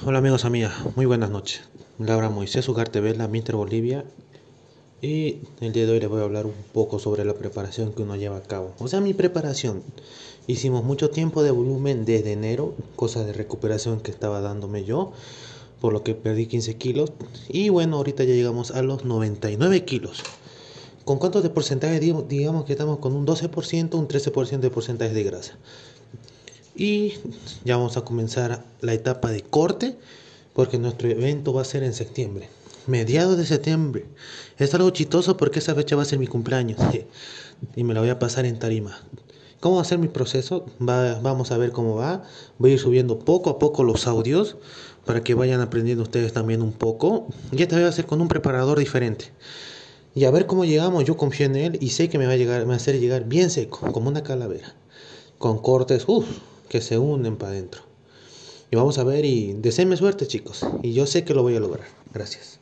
Hola amigos, amigas, muy buenas noches. Laura Moisés Ugarte Vela, Minter Bolivia. Y el día de hoy les voy a hablar un poco sobre la preparación que uno lleva a cabo. O sea, mi preparación. Hicimos mucho tiempo de volumen desde enero, cosa de recuperación que estaba dándome yo, por lo que perdí 15 kilos. Y bueno, ahorita ya llegamos a los 99 kilos. ¿Con cuánto de porcentaje? Digamos que estamos con un 12%, un 13% de porcentaje de grasa. Y ya vamos a comenzar la etapa de corte porque nuestro evento va a ser en septiembre. Mediados de septiembre. Es algo chistoso porque esa fecha va a ser mi cumpleaños y me la voy a pasar en tarima. ¿Cómo va a ser mi proceso? vamos a ver cómo va. Voy a ir subiendo poco a poco los audios para que vayan aprendiendo ustedes también un poco. Y esta vez va a ser con un preparador diferente. Y a ver cómo llegamos. Yo confío en él y sé que me va a, llegar, me va a hacer llegar bien seco, como una calavera. Con cortes, que se unen para adentro. Y vamos a ver y deseenme suerte chicos. Y yo sé que lo voy a lograr. Gracias.